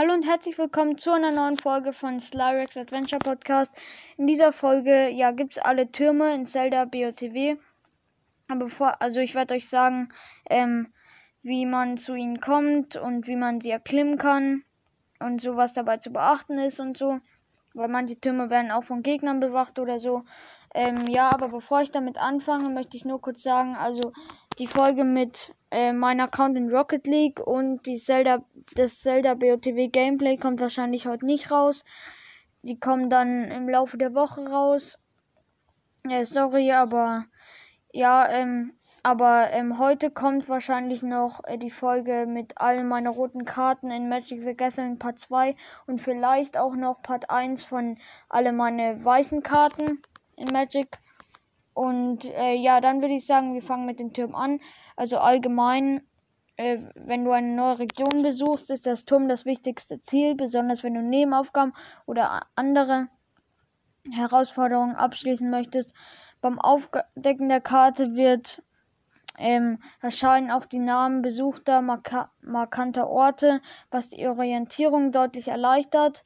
Hallo und herzlich willkommen zu einer neuen Folge von Slyrex Adventure Podcast. In dieser Folge, ja, gibt's alle Türme in Zelda BOTW. Aber bevor, also ich werde euch sagen, ähm, wie man zu ihnen kommt und wie man sie erklimmen kann und so was dabei zu beachten ist und so. Weil manche Türme werden auch von Gegnern bewacht oder so. Ähm, ja, aber bevor ich damit anfange, möchte ich nur kurz sagen, also die Folge mit äh, meinem Account in Rocket League und die Zelda, das Zelda BOTW Gameplay kommt wahrscheinlich heute nicht raus. Die kommen dann im Laufe der Woche raus. Ja, sorry, aber ja, ähm, aber ähm, heute kommt wahrscheinlich noch äh, die Folge mit allen meiner roten Karten in Magic the Gathering Part 2 und vielleicht auch noch Part 1 von alle meine weißen Karten in Magic. Und äh, ja, dann würde ich sagen, wir fangen mit den Türmen an. Also allgemein, äh, wenn du eine neue Region besuchst, ist das Turm das wichtigste Ziel, besonders wenn du Nebenaufgaben oder andere Herausforderungen abschließen möchtest. Beim Aufdecken der Karte wird ähm, erscheinen auch die Namen besuchter marka markanter Orte, was die Orientierung deutlich erleichtert.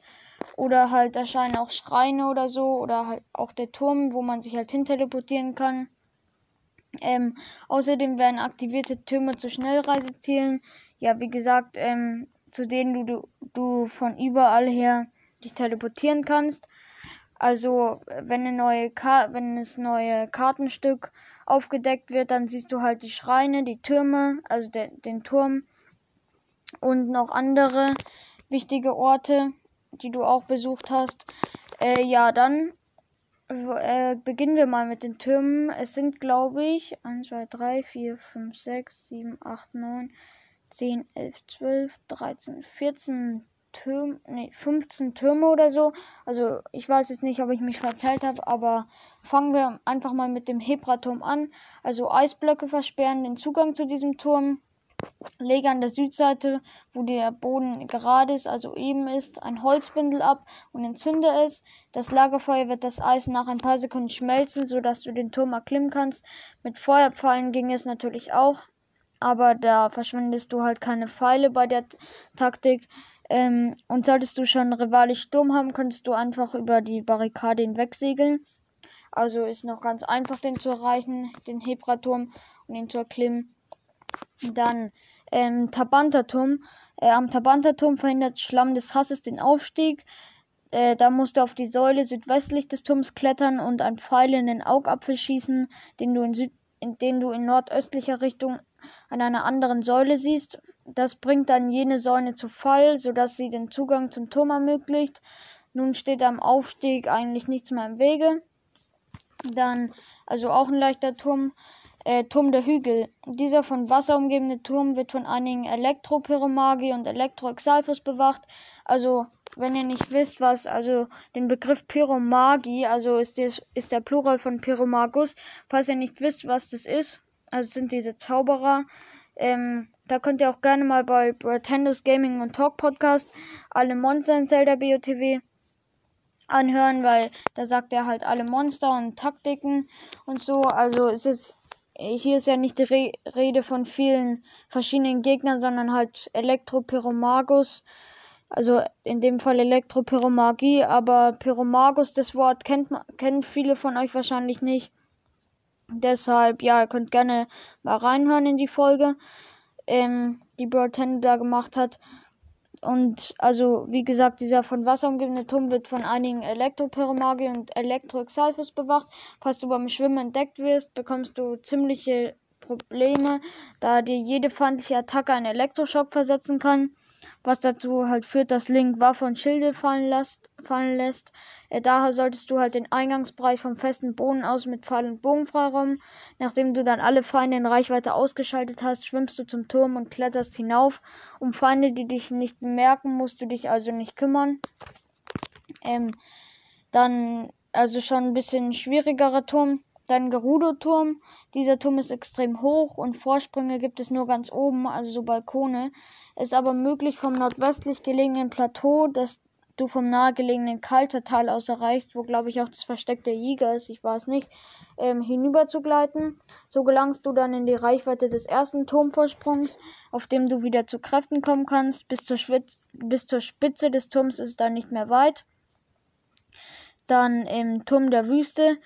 Oder halt erscheinen auch Schreine oder so. Oder halt auch der Turm, wo man sich halt hin teleportieren kann. Ähm, außerdem werden aktivierte Türme zu Schnellreisezielen. Ja, wie gesagt, ähm, zu denen du, du, du von überall her dich teleportieren kannst. Also, wenn eine neue wenn das neue Kartenstück aufgedeckt wird, dann siehst du halt die Schreine, die Türme, also de den Turm und noch andere wichtige Orte die du auch besucht hast. Äh, ja, dann äh, beginnen wir mal mit den Türmen. Es sind, glaube ich, 1, 2, 3, 4, 5, 6, 7, 8, 9, 10, 11, 12, 13, 14 Türme, nee, 15 Türme oder so. Also ich weiß jetzt nicht, ob ich mich verzählt habe, aber fangen wir einfach mal mit dem Hebraturm an. Also Eisblöcke versperren den Zugang zu diesem Turm. Lege an der Südseite, wo der Boden gerade ist, also eben ist, ein Holzbündel ab und entzünde es. Das Lagerfeuer wird das Eis nach ein paar Sekunden schmelzen, sodass du den Turm erklimmen kannst. Mit Feuerpfeilen ging es natürlich auch, aber da verschwendest du halt keine Pfeile bei der Taktik. Ähm, und solltest du schon rivalisch Sturm haben, könntest du einfach über die Barrikade hinwegsegeln. Also ist noch ganz einfach, den zu erreichen, den Hebraturm und ihn zu erklimmen. Dann ähm, Tabantaturm. Äh, am Tabantaturm verhindert Schlamm des Hasses den Aufstieg. Äh, da musst du auf die Säule südwestlich des Turms klettern und einen Pfeil in den Augapfel schießen, den du in, Süd in, den du in nordöstlicher Richtung an einer anderen Säule siehst. Das bringt dann jene Säule zu Fall, sodass sie den Zugang zum Turm ermöglicht. Nun steht am Aufstieg eigentlich nichts mehr im Wege. Dann, also auch ein leichter Turm äh, Turm der Hügel. Dieser von Wasser umgebene Turm wird von einigen Elektropyromagie und Elektroexalfus bewacht. Also, wenn ihr nicht wisst, was, also den Begriff Pyromagie, also ist, des, ist der Plural von Pyromagus. Falls ihr nicht wisst, was das ist, also sind diese Zauberer. Ähm, da könnt ihr auch gerne mal bei Pretendos Gaming und Talk Podcast alle Monster in Zelda BOTW anhören, weil da sagt er halt alle Monster und Taktiken und so. Also es ist hier ist ja nicht die Re Rede von vielen verschiedenen Gegnern, sondern halt Elektropyromagus. Also in dem Fall Elektropyromagie, aber Pyromagus, das Wort kennt, kennen viele von euch wahrscheinlich nicht. Deshalb, ja, ihr könnt gerne mal reinhören in die Folge, ähm, die Broad da gemacht hat. Und also, wie gesagt, dieser von Wasser umgebene Turm wird von einigen Elektropyromagie und Elektroexalfus bewacht. Falls du beim Schwimmen entdeckt wirst, bekommst du ziemliche Probleme, da dir jede feindliche Attacke einen Elektroschock versetzen kann was dazu halt führt, dass Link Waffe und Schilde fallen, lässt. Fallen lässt. Äh, daher solltest du halt den Eingangsbereich vom festen Boden aus mit Pfeil und Bogen freiräumen. Nachdem du dann alle Feinde in Reichweite ausgeschaltet hast, schwimmst du zum Turm und kletterst hinauf. Um Feinde, die dich nicht bemerken, musst du dich also nicht kümmern. Ähm, dann also schon ein bisschen schwierigerer Turm. Dann Gerudo-Turm. Dieser Turm ist extrem hoch und Vorsprünge gibt es nur ganz oben, also so Balkone ist aber möglich vom nordwestlich gelegenen Plateau des du vom nahegelegenen Kaltertal aus erreichst, wo glaube ich auch das Versteck der Jäger ist, ich weiß nicht, ähm, hinüber zu gleiten. So gelangst du dann in die Reichweite des ersten Turmvorsprungs, auf dem du wieder zu Kräften kommen kannst. Bis zur, Schwitz bis zur Spitze des Turms ist es dann nicht mehr weit. Dann im Turm der Wüste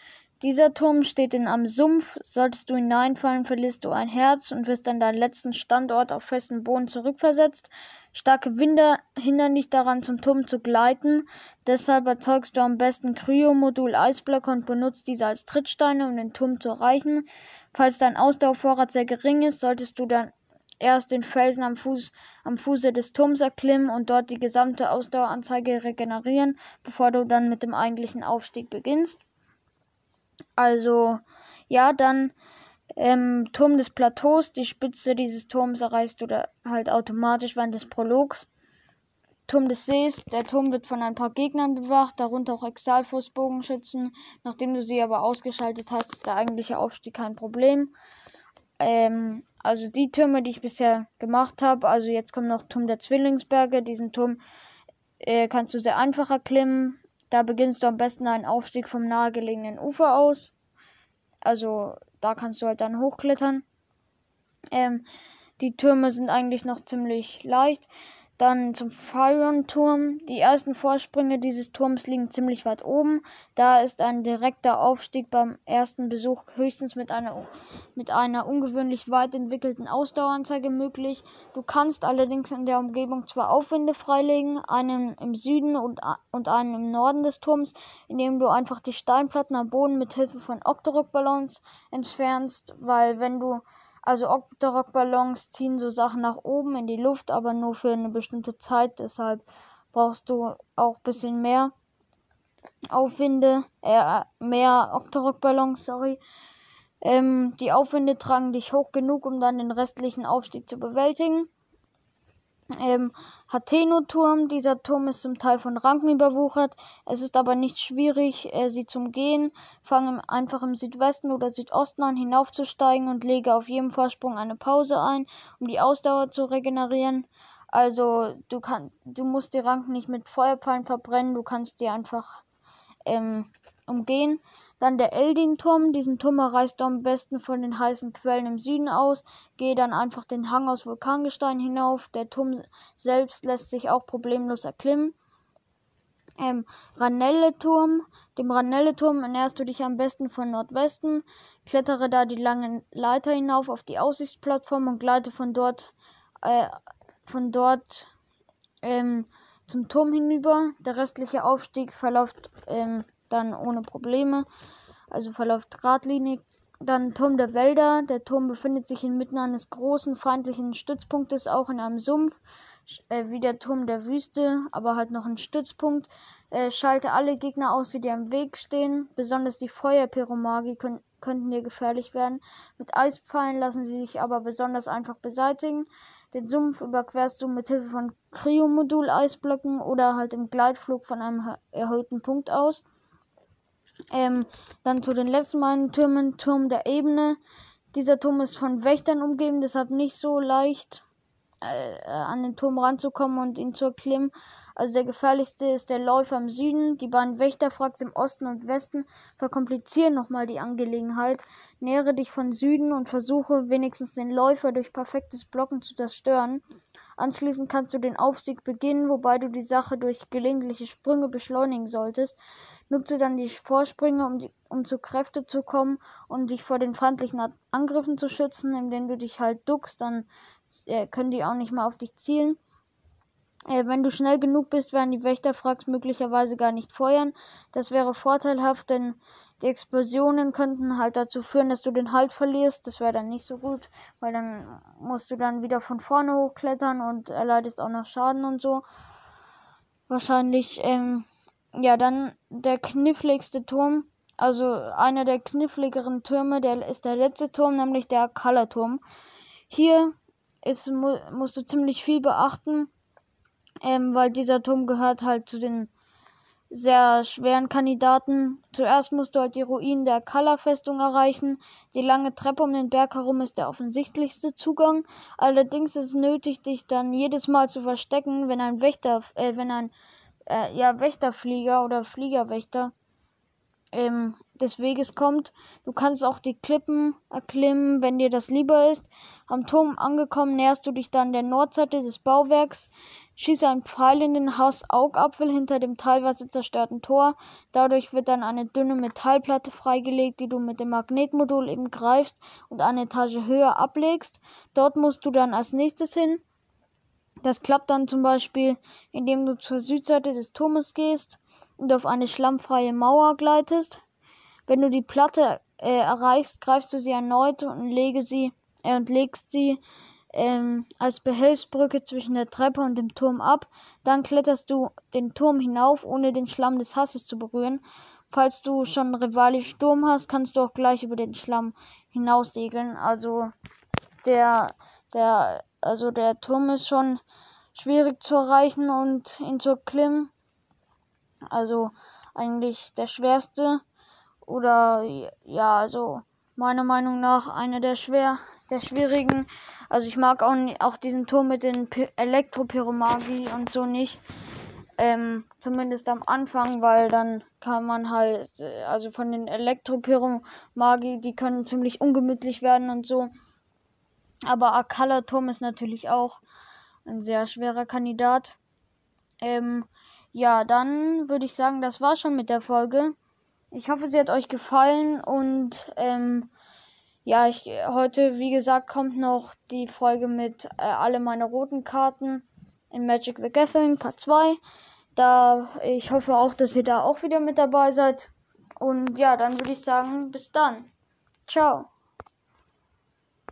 dieser Turm steht in einem Sumpf. Solltest du hineinfallen, verlierst du ein Herz und wirst an deinen letzten Standort auf festen Boden zurückversetzt. Starke Winde hindern dich daran, zum Turm zu gleiten. Deshalb erzeugst du am besten Kryomodul Eisblöcke und benutzt diese als Trittsteine, um den Turm zu erreichen. Falls dein Ausdauervorrat sehr gering ist, solltest du dann erst den Felsen am, Fuß, am Fuße des Turms erklimmen und dort die gesamte Ausdaueranzeige regenerieren, bevor du dann mit dem eigentlichen Aufstieg beginnst. Also, ja, dann ähm, Turm des Plateaus. Die Spitze dieses Turms erreichst du da halt automatisch während des Prologs. Turm des Sees. Der Turm wird von ein paar Gegnern bewacht, darunter auch Exalfuß-Bogenschützen. Nachdem du sie aber ausgeschaltet hast, ist der eigentliche Aufstieg kein Problem. Ähm, also die Türme, die ich bisher gemacht habe. Also jetzt kommt noch Turm der Zwillingsberge. Diesen Turm äh, kannst du sehr einfach erklimmen. Da beginnst du am besten einen Aufstieg vom nahegelegenen Ufer aus. Also da kannst du halt dann hochklettern. Ähm, die Türme sind eigentlich noch ziemlich leicht. Dann zum Fyron-Turm. Die ersten Vorsprünge dieses Turms liegen ziemlich weit oben. Da ist ein direkter Aufstieg beim ersten Besuch höchstens mit einer, mit einer ungewöhnlich weit entwickelten Ausdaueranzeige möglich. Du kannst allerdings in der Umgebung zwei Aufwinde freilegen, einen im Süden und, und einen im Norden des Turms, indem du einfach die Steinplatten am Boden mit Hilfe von Octorok-Ballons entfernst, weil wenn du also Octorok-Ballons ziehen so Sachen nach oben in die Luft, aber nur für eine bestimmte Zeit. Deshalb brauchst du auch ein bisschen mehr Aufwinde, äh, mehr Octorok-Ballons, sorry. Ähm, die Aufwinde tragen dich hoch genug, um dann den restlichen Aufstieg zu bewältigen ähm, Hateno-Turm. Dieser Turm ist zum Teil von Ranken überwuchert. Es ist aber nicht schwierig, äh, sie zum Gehen. Fange einfach im Südwesten oder Südosten an hinaufzusteigen und lege auf jedem Vorsprung eine Pause ein, um die Ausdauer zu regenerieren. Also du kannst, du musst die Ranken nicht mit Feuerpfeilen verbrennen, du kannst die einfach ähm, umgehen. Dann der Eldin-Turm. Diesen Turm erreichst du am besten von den heißen Quellen im Süden aus. Gehe dann einfach den Hang aus Vulkangestein hinauf. Der Turm selbst lässt sich auch problemlos erklimmen. Ähm, Ranelle-Turm. Dem Ranelle-Turm ernährst du dich am besten von Nordwesten. Klettere da die lange Leiter hinauf auf die Aussichtsplattform und gleite von dort, äh, von dort ähm, zum Turm hinüber. Der restliche Aufstieg verläuft ähm, dann ohne Probleme. Also verläuft geradlinig. Dann Turm der Wälder. Der Turm befindet sich inmitten eines großen feindlichen Stützpunktes, auch in einem Sumpf, äh, wie der Turm der Wüste, aber halt noch ein Stützpunkt. Äh, schalte alle Gegner aus, die dir im Weg stehen. Besonders die Feuerpyromagi können, könnten dir gefährlich werden. Mit Eispfeilen lassen sie sich aber besonders einfach beseitigen. Den Sumpf überquerst du mit Hilfe von Kryomodul-Eisblöcken oder halt im Gleitflug von einem erhöhten Punkt aus. Ähm, dann zu den letzten beiden Türmen. Turm der Ebene. Dieser Turm ist von Wächtern umgeben, deshalb nicht so leicht äh, an den Turm ranzukommen und ihn zu erklimmen. Also der gefährlichste ist der Läufer im Süden. Die beiden Wächterfracks im Osten und Westen verkomplizieren nochmal die Angelegenheit. Nähere dich von Süden und versuche wenigstens den Läufer durch perfektes Blocken zu zerstören. Anschließend kannst du den Aufstieg beginnen, wobei du die Sache durch gelegentliche Sprünge beschleunigen solltest. Nutze dann die Vorsprünge, um, die, um zu Kräfte zu kommen und dich vor den feindlichen Angriffen zu schützen, indem du dich halt duckst, dann äh, können die auch nicht mal auf dich zielen. Äh, wenn du schnell genug bist, werden die Wächterfracks möglicherweise gar nicht feuern. Das wäre vorteilhaft, denn die Explosionen könnten halt dazu führen, dass du den Halt verlierst. Das wäre dann nicht so gut, weil dann musst du dann wieder von vorne hochklettern und erleidest auch noch Schaden und so. Wahrscheinlich, ähm, ja, dann der kniffligste Turm. Also einer der kniffligeren Türme, der ist der letzte Turm, nämlich der Color-Turm. Hier ist, mu musst du ziemlich viel beachten, ähm, weil dieser Turm gehört halt zu den sehr schweren Kandidaten. Zuerst musst du halt die Ruinen der Kala-Festung erreichen. Die lange Treppe um den Berg herum ist der offensichtlichste Zugang. Allerdings ist es nötig, dich dann jedes Mal zu verstecken, wenn ein Wächter, äh, wenn ein äh, ja, Wächterflieger oder Fliegerwächter ähm, des Weges kommt. Du kannst auch die Klippen erklimmen, wenn dir das lieber ist. Am Turm angekommen näherst du dich dann der Nordseite des Bauwerks. Schieße einen Pfeil in den Haus-Augapfel hinter dem teilweise zerstörten Tor. Dadurch wird dann eine dünne Metallplatte freigelegt, die du mit dem Magnetmodul eben greifst und eine Etage höher ablegst. Dort musst du dann als nächstes hin. Das klappt dann zum Beispiel, indem du zur Südseite des Turmes gehst und auf eine schlammfreie Mauer gleitest. Wenn du die Platte äh, erreichst, greifst du sie erneut und, lege sie, äh, und legst sie ähm, als Behelfsbrücke zwischen der Treppe und dem Turm ab. Dann kletterst du den Turm hinauf, ohne den Schlamm des Hasses zu berühren. Falls du schon rivalisch Sturm hast, kannst du auch gleich über den Schlamm hinaussegeln. Also der, der, also der Turm ist schon schwierig zu erreichen und ihn zu erklimmen. Also eigentlich der schwerste oder ja, also meiner Meinung nach einer der schwer, der schwierigen. Also ich mag auch, auch diesen Turm mit den Elektropyromagie und so nicht. Ähm, zumindest am Anfang, weil dann kann man halt, äh, also von den Elektropyromagie, die können ziemlich ungemütlich werden und so. Aber Akala Turm ist natürlich auch ein sehr schwerer Kandidat. Ähm, ja, dann würde ich sagen, das war schon mit der Folge. Ich hoffe, sie hat euch gefallen und ähm, ja, ich, heute, wie gesagt, kommt noch die Folge mit äh, alle meine roten Karten in Magic the Gathering Part 2. Da ich hoffe auch, dass ihr da auch wieder mit dabei seid. Und ja, dann würde ich sagen, bis dann. Ciao.